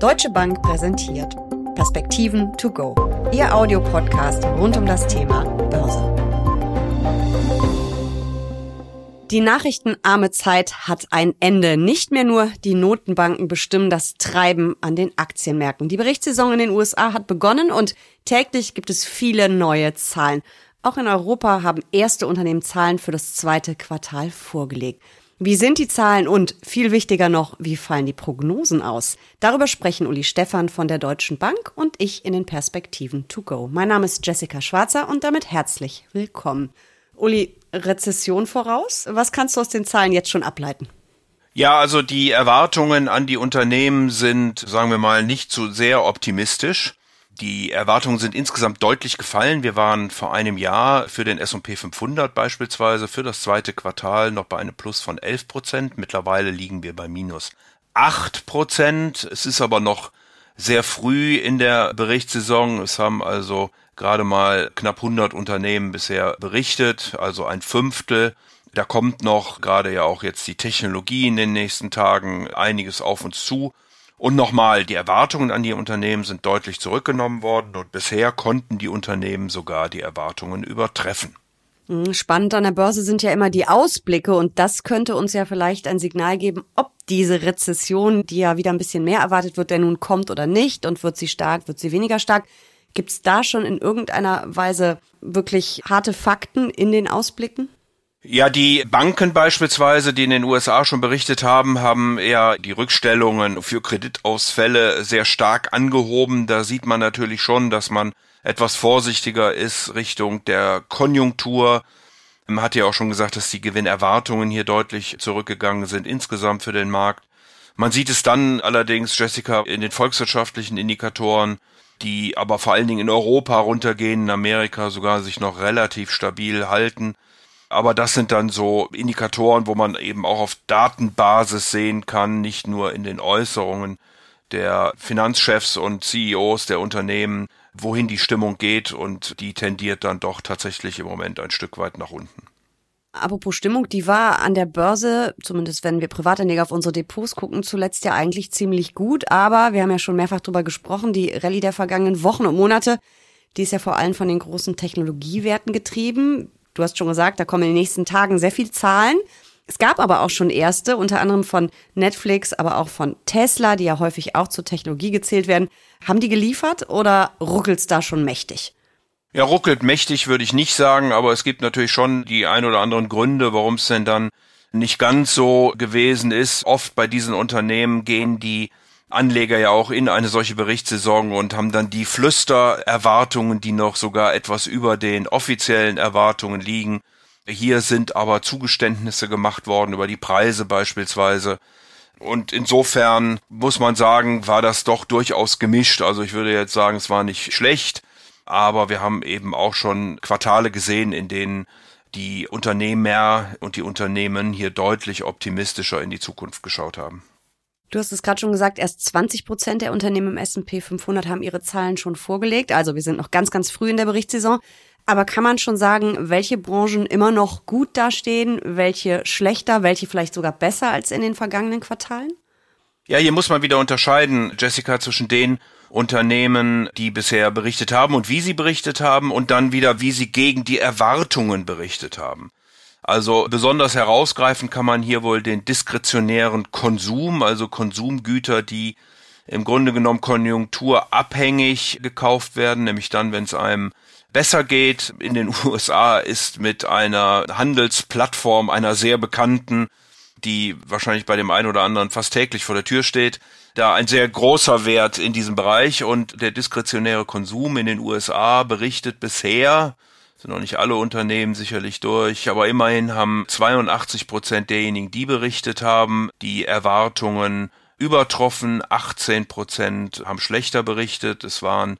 Deutsche Bank präsentiert Perspektiven to go. Ihr Audiopodcast rund um das Thema Börse. Die nachrichtenarme Zeit hat ein Ende. Nicht mehr nur die Notenbanken bestimmen das Treiben an den Aktienmärkten. Die Berichtssaison in den USA hat begonnen und täglich gibt es viele neue Zahlen. Auch in Europa haben erste Unternehmen Zahlen für das zweite Quartal vorgelegt. Wie sind die Zahlen und viel wichtiger noch, wie fallen die Prognosen aus? Darüber sprechen Uli Stephan von der Deutschen Bank und ich in den Perspektiven to go. Mein Name ist Jessica Schwarzer und damit herzlich willkommen. Uli, Rezession voraus? Was kannst du aus den Zahlen jetzt schon ableiten? Ja, also die Erwartungen an die Unternehmen sind, sagen wir mal, nicht zu sehr optimistisch. Die Erwartungen sind insgesamt deutlich gefallen. Wir waren vor einem Jahr für den S&P 500 beispielsweise für das zweite Quartal noch bei einem Plus von 11 Prozent. Mittlerweile liegen wir bei minus 8 Prozent. Es ist aber noch sehr früh in der Berichtssaison. Es haben also gerade mal knapp 100 Unternehmen bisher berichtet, also ein Fünftel. Da kommt noch gerade ja auch jetzt die Technologie in den nächsten Tagen einiges auf uns zu. Und nochmal, die Erwartungen an die Unternehmen sind deutlich zurückgenommen worden und bisher konnten die Unternehmen sogar die Erwartungen übertreffen. Hm, spannend an der Börse sind ja immer die Ausblicke und das könnte uns ja vielleicht ein Signal geben, ob diese Rezession, die ja wieder ein bisschen mehr erwartet wird, denn nun kommt oder nicht und wird sie stark, wird sie weniger stark. Gibt es da schon in irgendeiner Weise wirklich harte Fakten in den Ausblicken? Ja, die Banken beispielsweise, die in den USA schon berichtet haben, haben eher die Rückstellungen für Kreditausfälle sehr stark angehoben. Da sieht man natürlich schon, dass man etwas vorsichtiger ist Richtung der Konjunktur. Man hat ja auch schon gesagt, dass die Gewinnerwartungen hier deutlich zurückgegangen sind insgesamt für den Markt. Man sieht es dann allerdings, Jessica, in den volkswirtschaftlichen Indikatoren, die aber vor allen Dingen in Europa runtergehen, in Amerika sogar sich noch relativ stabil halten. Aber das sind dann so Indikatoren, wo man eben auch auf Datenbasis sehen kann, nicht nur in den Äußerungen der Finanzchefs und CEOs der Unternehmen, wohin die Stimmung geht und die tendiert dann doch tatsächlich im Moment ein Stück weit nach unten. Apropos Stimmung, die war an der Börse, zumindest wenn wir Privatanleger auf unsere Depots gucken, zuletzt ja eigentlich ziemlich gut. Aber wir haben ja schon mehrfach drüber gesprochen, die Rallye der vergangenen Wochen und Monate, die ist ja vor allem von den großen Technologiewerten getrieben. Du hast schon gesagt, da kommen in den nächsten Tagen sehr viel Zahlen. Es gab aber auch schon erste, unter anderem von Netflix, aber auch von Tesla, die ja häufig auch zur Technologie gezählt werden. Haben die geliefert oder ruckelt's da schon mächtig? Ja, ruckelt mächtig würde ich nicht sagen, aber es gibt natürlich schon die ein oder anderen Gründe, warum es denn dann nicht ganz so gewesen ist. Oft bei diesen Unternehmen gehen die Anleger ja auch in eine solche Berichtssaison und haben dann die Flüstererwartungen, die noch sogar etwas über den offiziellen Erwartungen liegen. Hier sind aber Zugeständnisse gemacht worden über die Preise beispielsweise. Und insofern muss man sagen, war das doch durchaus gemischt. Also ich würde jetzt sagen, es war nicht schlecht, aber wir haben eben auch schon Quartale gesehen, in denen die Unternehmer und die Unternehmen hier deutlich optimistischer in die Zukunft geschaut haben. Du hast es gerade schon gesagt, erst 20 Prozent der Unternehmen im S&P 500 haben ihre Zahlen schon vorgelegt. Also wir sind noch ganz, ganz früh in der Berichtssaison. Aber kann man schon sagen, welche Branchen immer noch gut dastehen, welche schlechter, welche vielleicht sogar besser als in den vergangenen Quartalen? Ja, hier muss man wieder unterscheiden, Jessica, zwischen den Unternehmen, die bisher berichtet haben und wie sie berichtet haben und dann wieder, wie sie gegen die Erwartungen berichtet haben. Also besonders herausgreifen kann man hier wohl den diskretionären Konsum, also Konsumgüter, die im Grunde genommen konjunkturabhängig gekauft werden, nämlich dann, wenn es einem besser geht. In den USA ist mit einer Handelsplattform, einer sehr bekannten, die wahrscheinlich bei dem einen oder anderen fast täglich vor der Tür steht, da ein sehr großer Wert in diesem Bereich und der diskretionäre Konsum in den USA berichtet bisher, sind noch nicht alle Unternehmen sicherlich durch, aber immerhin haben 82 Prozent derjenigen, die berichtet haben, die Erwartungen übertroffen. 18 Prozent haben schlechter berichtet. Es waren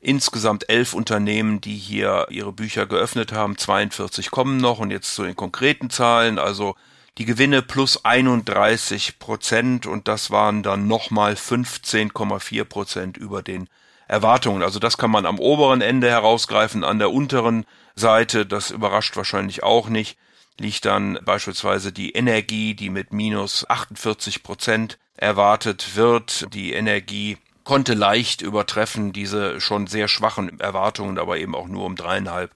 insgesamt elf Unternehmen, die hier ihre Bücher geöffnet haben. 42 kommen noch und jetzt zu den konkreten Zahlen. Also die Gewinne plus 31 Prozent und das waren dann nochmal 15,4 Prozent über den Erwartungen. Also das kann man am oberen Ende herausgreifen, an der unteren Seite, das überrascht wahrscheinlich auch nicht, liegt dann beispielsweise die Energie, die mit minus 48 Prozent erwartet wird. Die Energie konnte leicht übertreffen diese schon sehr schwachen Erwartungen, aber eben auch nur um dreieinhalb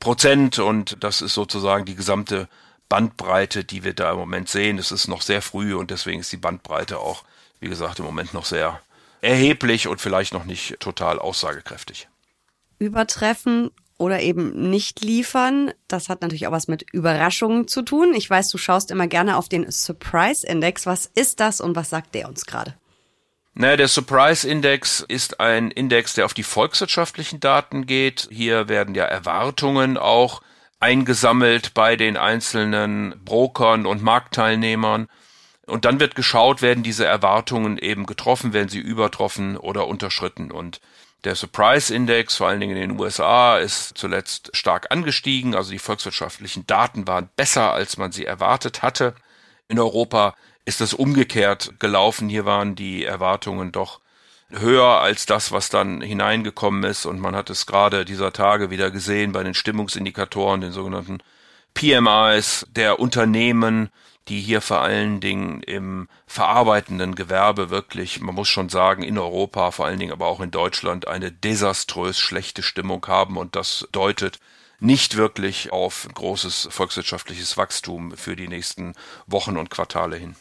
Prozent. Und das ist sozusagen die gesamte Bandbreite, die wir da im Moment sehen. Es ist noch sehr früh und deswegen ist die Bandbreite auch, wie gesagt, im Moment noch sehr erheblich und vielleicht noch nicht total aussagekräftig. Übertreffen oder eben nicht liefern. Das hat natürlich auch was mit Überraschungen zu tun. Ich weiß, du schaust immer gerne auf den Surprise Index. Was ist das und was sagt der uns gerade? Naja, der Surprise Index ist ein Index, der auf die volkswirtschaftlichen Daten geht. Hier werden ja Erwartungen auch eingesammelt bei den einzelnen Brokern und Marktteilnehmern. Und dann wird geschaut, werden diese Erwartungen eben getroffen, werden sie übertroffen oder unterschritten. Und der Surprise Index, vor allen Dingen in den USA, ist zuletzt stark angestiegen. Also die volkswirtschaftlichen Daten waren besser, als man sie erwartet hatte. In Europa ist das umgekehrt gelaufen. Hier waren die Erwartungen doch höher als das, was dann hineingekommen ist. Und man hat es gerade dieser Tage wieder gesehen bei den Stimmungsindikatoren, den sogenannten PMIs der Unternehmen, die hier vor allen Dingen im verarbeitenden Gewerbe wirklich, man muss schon sagen, in Europa, vor allen Dingen aber auch in Deutschland, eine desaströs schlechte Stimmung haben und das deutet nicht wirklich auf großes volkswirtschaftliches Wachstum für die nächsten Wochen und Quartale hin.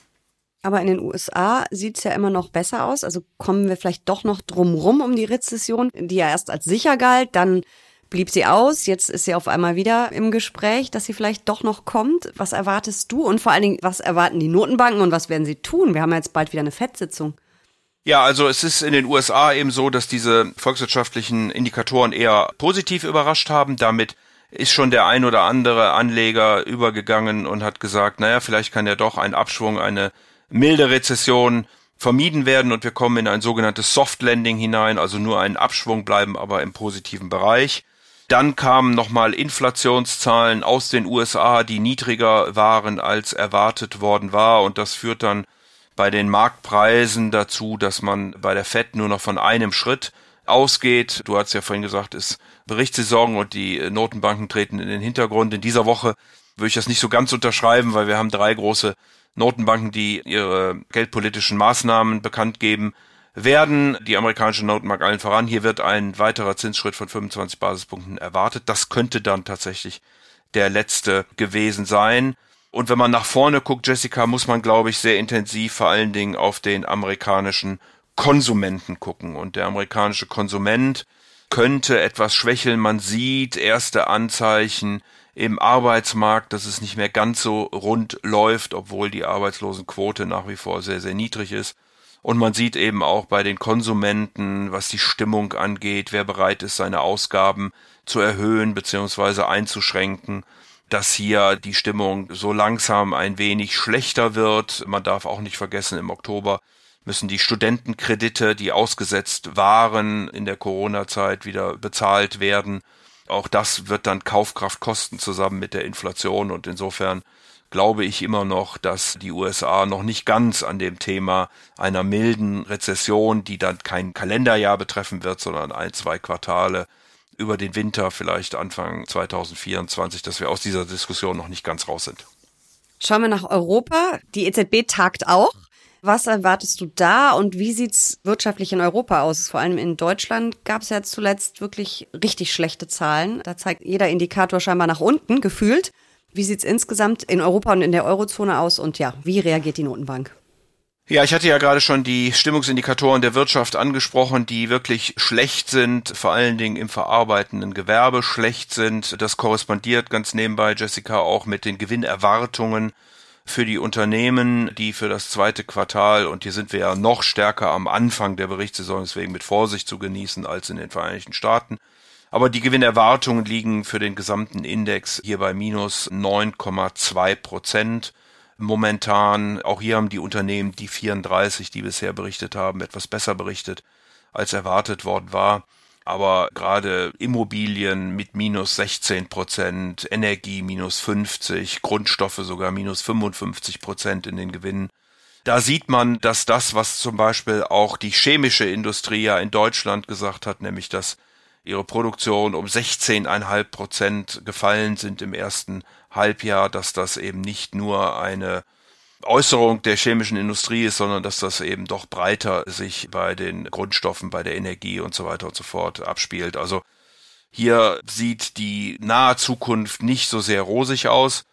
Aber in den USA sieht es ja immer noch besser aus. Also kommen wir vielleicht doch noch drumrum um die Rezession, die ja erst als sicher galt, dann blieb sie aus. Jetzt ist sie auf einmal wieder im Gespräch, dass sie vielleicht doch noch kommt. Was erwartest du? Und vor allen Dingen, was erwarten die Notenbanken und was werden sie tun? Wir haben jetzt bald wieder eine Fettsitzung. Ja, also es ist in den USA eben so, dass diese volkswirtschaftlichen Indikatoren eher positiv überrascht haben. Damit ist schon der ein oder andere Anleger übergegangen und hat gesagt, naja, vielleicht kann ja doch ein Abschwung, eine milde Rezession vermieden werden und wir kommen in ein sogenanntes Soft Landing hinein, also nur einen Abschwung bleiben aber im positiven Bereich. Dann kamen nochmal Inflationszahlen aus den USA, die niedriger waren als erwartet worden war. Und das führt dann bei den Marktpreisen dazu, dass man bei der FED nur noch von einem Schritt ausgeht. Du hast ja vorhin gesagt, es ist Berichtssaison und die Notenbanken treten in den Hintergrund. In dieser Woche würde ich das nicht so ganz unterschreiben, weil wir haben drei große Notenbanken, die ihre geldpolitischen Maßnahmen bekannt geben werden die amerikanische Notenbank allen voran. Hier wird ein weiterer Zinsschritt von 25 Basispunkten erwartet. Das könnte dann tatsächlich der letzte gewesen sein. Und wenn man nach vorne guckt, Jessica, muss man, glaube ich, sehr intensiv vor allen Dingen auf den amerikanischen Konsumenten gucken. Und der amerikanische Konsument könnte etwas schwächeln. Man sieht erste Anzeichen im Arbeitsmarkt, dass es nicht mehr ganz so rund läuft, obwohl die Arbeitslosenquote nach wie vor sehr, sehr niedrig ist. Und man sieht eben auch bei den Konsumenten, was die Stimmung angeht, wer bereit ist, seine Ausgaben zu erhöhen bzw. einzuschränken, dass hier die Stimmung so langsam ein wenig schlechter wird. Man darf auch nicht vergessen, im Oktober müssen die Studentenkredite, die ausgesetzt waren in der Corona-Zeit, wieder bezahlt werden. Auch das wird dann Kaufkraft kosten zusammen mit der Inflation und insofern glaube ich immer noch, dass die USA noch nicht ganz an dem Thema einer milden Rezession, die dann kein Kalenderjahr betreffen wird, sondern ein, zwei Quartale über den Winter, vielleicht Anfang 2024, dass wir aus dieser Diskussion noch nicht ganz raus sind. Schauen wir nach Europa. Die EZB tagt auch. Was erwartest du da und wie sieht's wirtschaftlich in Europa aus? Vor allem in Deutschland gab es ja zuletzt wirklich richtig schlechte Zahlen. Da zeigt jeder Indikator scheinbar nach unten, gefühlt. Wie sieht's insgesamt in Europa und in der Eurozone aus und ja, wie reagiert die Notenbank? Ja, ich hatte ja gerade schon die Stimmungsindikatoren der Wirtschaft angesprochen, die wirklich schlecht sind, vor allen Dingen im verarbeitenden Gewerbe schlecht sind. Das korrespondiert ganz nebenbei, Jessica, auch mit den Gewinnerwartungen für die Unternehmen, die für das zweite Quartal, und hier sind wir ja noch stärker am Anfang der Berichtssaison, deswegen mit Vorsicht zu genießen als in den Vereinigten Staaten, aber die Gewinnerwartungen liegen für den gesamten Index hier bei minus 9,2 Prozent momentan. Auch hier haben die Unternehmen, die 34, die bisher berichtet haben, etwas besser berichtet, als erwartet worden war. Aber gerade Immobilien mit minus 16 Prozent, Energie minus 50, Grundstoffe sogar minus 55 Prozent in den Gewinnen. Da sieht man, dass das, was zum Beispiel auch die chemische Industrie ja in Deutschland gesagt hat, nämlich dass ihre Produktion um 16,5 Prozent gefallen sind im ersten Halbjahr, dass das eben nicht nur eine Äußerung der chemischen Industrie ist, sondern dass das eben doch breiter sich bei den Grundstoffen, bei der Energie und so weiter und so fort abspielt. Also hier sieht die nahe Zukunft nicht so sehr rosig aus.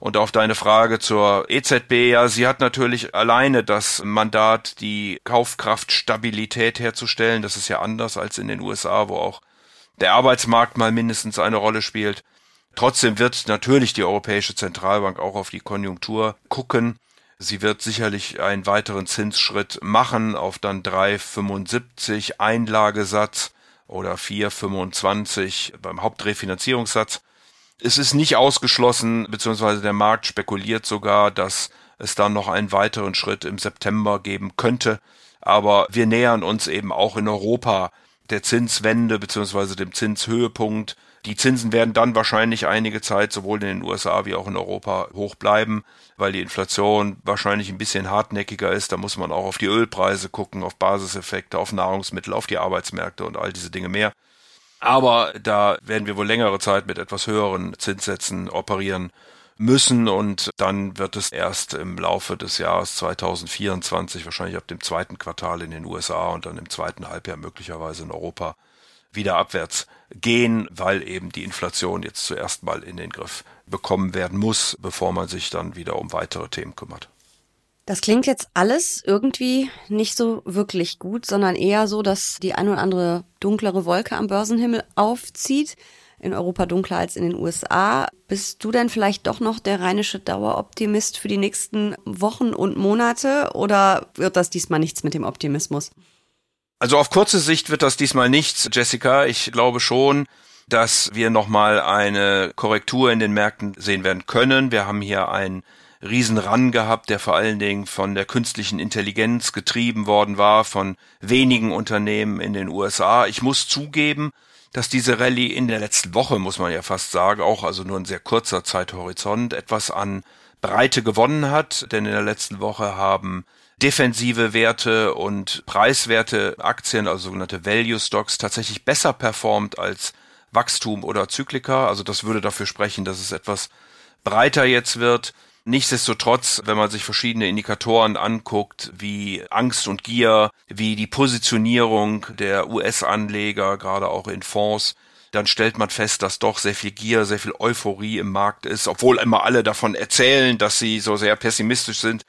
Und auf deine Frage zur EZB, ja, sie hat natürlich alleine das Mandat, die Kaufkraftstabilität herzustellen. Das ist ja anders als in den USA, wo auch der Arbeitsmarkt mal mindestens eine Rolle spielt. Trotzdem wird natürlich die Europäische Zentralbank auch auf die Konjunktur gucken. Sie wird sicherlich einen weiteren Zinsschritt machen auf dann 3,75 Einlagesatz oder 4,25 beim Hauptrefinanzierungssatz. Es ist nicht ausgeschlossen, beziehungsweise der Markt spekuliert sogar, dass es dann noch einen weiteren Schritt im September geben könnte. Aber wir nähern uns eben auch in Europa der Zinswende beziehungsweise dem Zinshöhepunkt. Die Zinsen werden dann wahrscheinlich einige Zeit sowohl in den USA wie auch in Europa hoch bleiben, weil die Inflation wahrscheinlich ein bisschen hartnäckiger ist. Da muss man auch auf die Ölpreise gucken, auf Basiseffekte, auf Nahrungsmittel, auf die Arbeitsmärkte und all diese Dinge mehr. Aber da werden wir wohl längere Zeit mit etwas höheren Zinssätzen operieren müssen und dann wird es erst im Laufe des Jahres 2024, wahrscheinlich ab dem zweiten Quartal in den USA und dann im zweiten Halbjahr möglicherweise in Europa wieder abwärts gehen, weil eben die Inflation jetzt zuerst mal in den Griff bekommen werden muss, bevor man sich dann wieder um weitere Themen kümmert. Das klingt jetzt alles irgendwie nicht so wirklich gut, sondern eher so, dass die ein oder andere dunklere Wolke am Börsenhimmel aufzieht. In Europa dunkler als in den USA. Bist du denn vielleicht doch noch der rheinische Daueroptimist für die nächsten Wochen und Monate oder wird das diesmal nichts mit dem Optimismus? Also auf kurze Sicht wird das diesmal nichts, Jessica. Ich glaube schon, dass wir nochmal eine Korrektur in den Märkten sehen werden können. Wir haben hier ein Riesenran gehabt, der vor allen Dingen von der künstlichen Intelligenz getrieben worden war, von wenigen Unternehmen in den USA. Ich muss zugeben, dass diese Rallye in der letzten Woche, muss man ja fast sagen, auch also nur ein sehr kurzer Zeithorizont, etwas an Breite gewonnen hat, denn in der letzten Woche haben defensive Werte und preiswerte Aktien, also sogenannte Value Stocks, tatsächlich besser performt als Wachstum oder Zyklika. Also das würde dafür sprechen, dass es etwas breiter jetzt wird. Nichtsdestotrotz, wenn man sich verschiedene Indikatoren anguckt, wie Angst und Gier, wie die Positionierung der US-Anleger, gerade auch in Fonds, dann stellt man fest, dass doch sehr viel Gier, sehr viel Euphorie im Markt ist, obwohl immer alle davon erzählen, dass sie so sehr pessimistisch sind,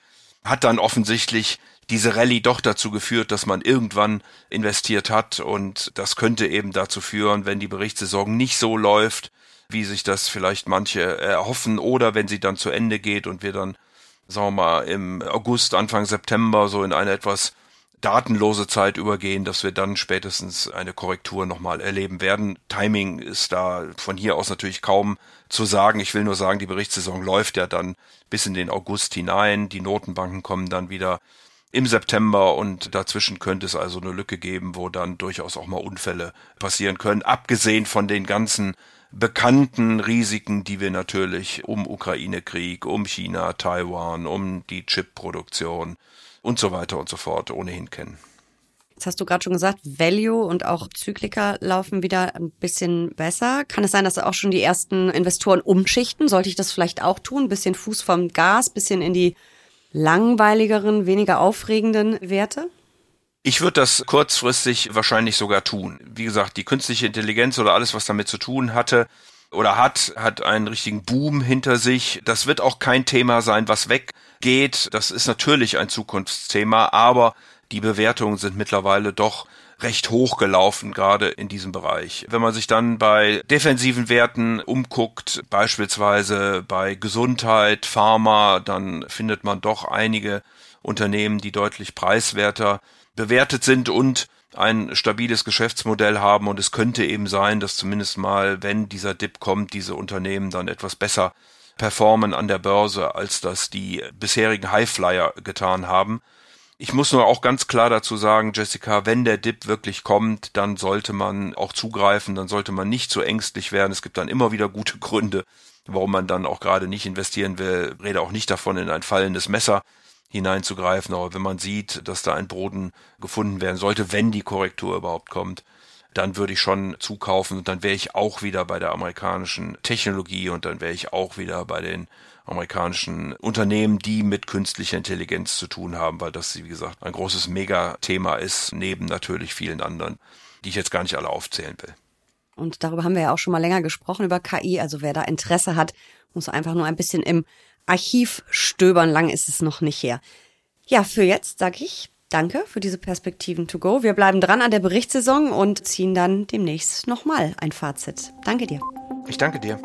hat dann offensichtlich diese Rallye doch dazu geführt, dass man irgendwann investiert hat. Und das könnte eben dazu führen, wenn die Berichtssaison nicht so läuft, wie sich das vielleicht manche erhoffen oder wenn sie dann zu Ende geht und wir dann, sagen wir mal, im August, Anfang September so in eine etwas datenlose Zeit übergehen, dass wir dann spätestens eine Korrektur nochmal erleben werden. Timing ist da von hier aus natürlich kaum zu sagen. Ich will nur sagen, die Berichtssaison läuft ja dann bis in den August hinein. Die Notenbanken kommen dann wieder im September und dazwischen könnte es also eine Lücke geben, wo dann durchaus auch mal Unfälle passieren können, abgesehen von den ganzen bekannten Risiken, die wir natürlich um Ukraine-Krieg, um China, Taiwan, um die Chip-Produktion und so weiter und so fort ohnehin kennen. Jetzt hast du gerade schon gesagt, Value und auch Zyklika laufen wieder ein bisschen besser. Kann es sein, dass auch schon die ersten Investoren umschichten? Sollte ich das vielleicht auch tun? Ein bisschen Fuß vom Gas, bisschen in die langweiligeren, weniger aufregenden Werte? Ich würde das kurzfristig wahrscheinlich sogar tun. Wie gesagt, die künstliche Intelligenz oder alles, was damit zu tun hatte oder hat, hat einen richtigen Boom hinter sich. Das wird auch kein Thema sein, was weggeht. Das ist natürlich ein Zukunftsthema, aber die Bewertungen sind mittlerweile doch recht hoch gelaufen, gerade in diesem Bereich. Wenn man sich dann bei defensiven Werten umguckt, beispielsweise bei Gesundheit, Pharma, dann findet man doch einige Unternehmen, die deutlich preiswerter bewertet sind und ein stabiles Geschäftsmodell haben und es könnte eben sein, dass zumindest mal, wenn dieser Dip kommt, diese Unternehmen dann etwas besser performen an der Börse, als das die bisherigen Highflyer getan haben. Ich muss nur auch ganz klar dazu sagen, Jessica, wenn der Dip wirklich kommt, dann sollte man auch zugreifen, dann sollte man nicht so ängstlich werden. Es gibt dann immer wieder gute Gründe, warum man dann auch gerade nicht investieren will. Rede auch nicht davon in ein fallendes Messer hineinzugreifen. Aber wenn man sieht, dass da ein Boden gefunden werden sollte, wenn die Korrektur überhaupt kommt, dann würde ich schon zukaufen und dann wäre ich auch wieder bei der amerikanischen Technologie und dann wäre ich auch wieder bei den amerikanischen Unternehmen, die mit künstlicher Intelligenz zu tun haben, weil das, wie gesagt, ein großes Megathema ist, neben natürlich vielen anderen, die ich jetzt gar nicht alle aufzählen will. Und darüber haben wir ja auch schon mal länger gesprochen, über KI. Also wer da Interesse hat, muss einfach nur ein bisschen im Archiv stöbern. Lang ist es noch nicht her. Ja, für jetzt sage ich danke für diese Perspektiven to go. Wir bleiben dran an der Berichtssaison und ziehen dann demnächst nochmal ein Fazit. Danke dir. Ich danke dir.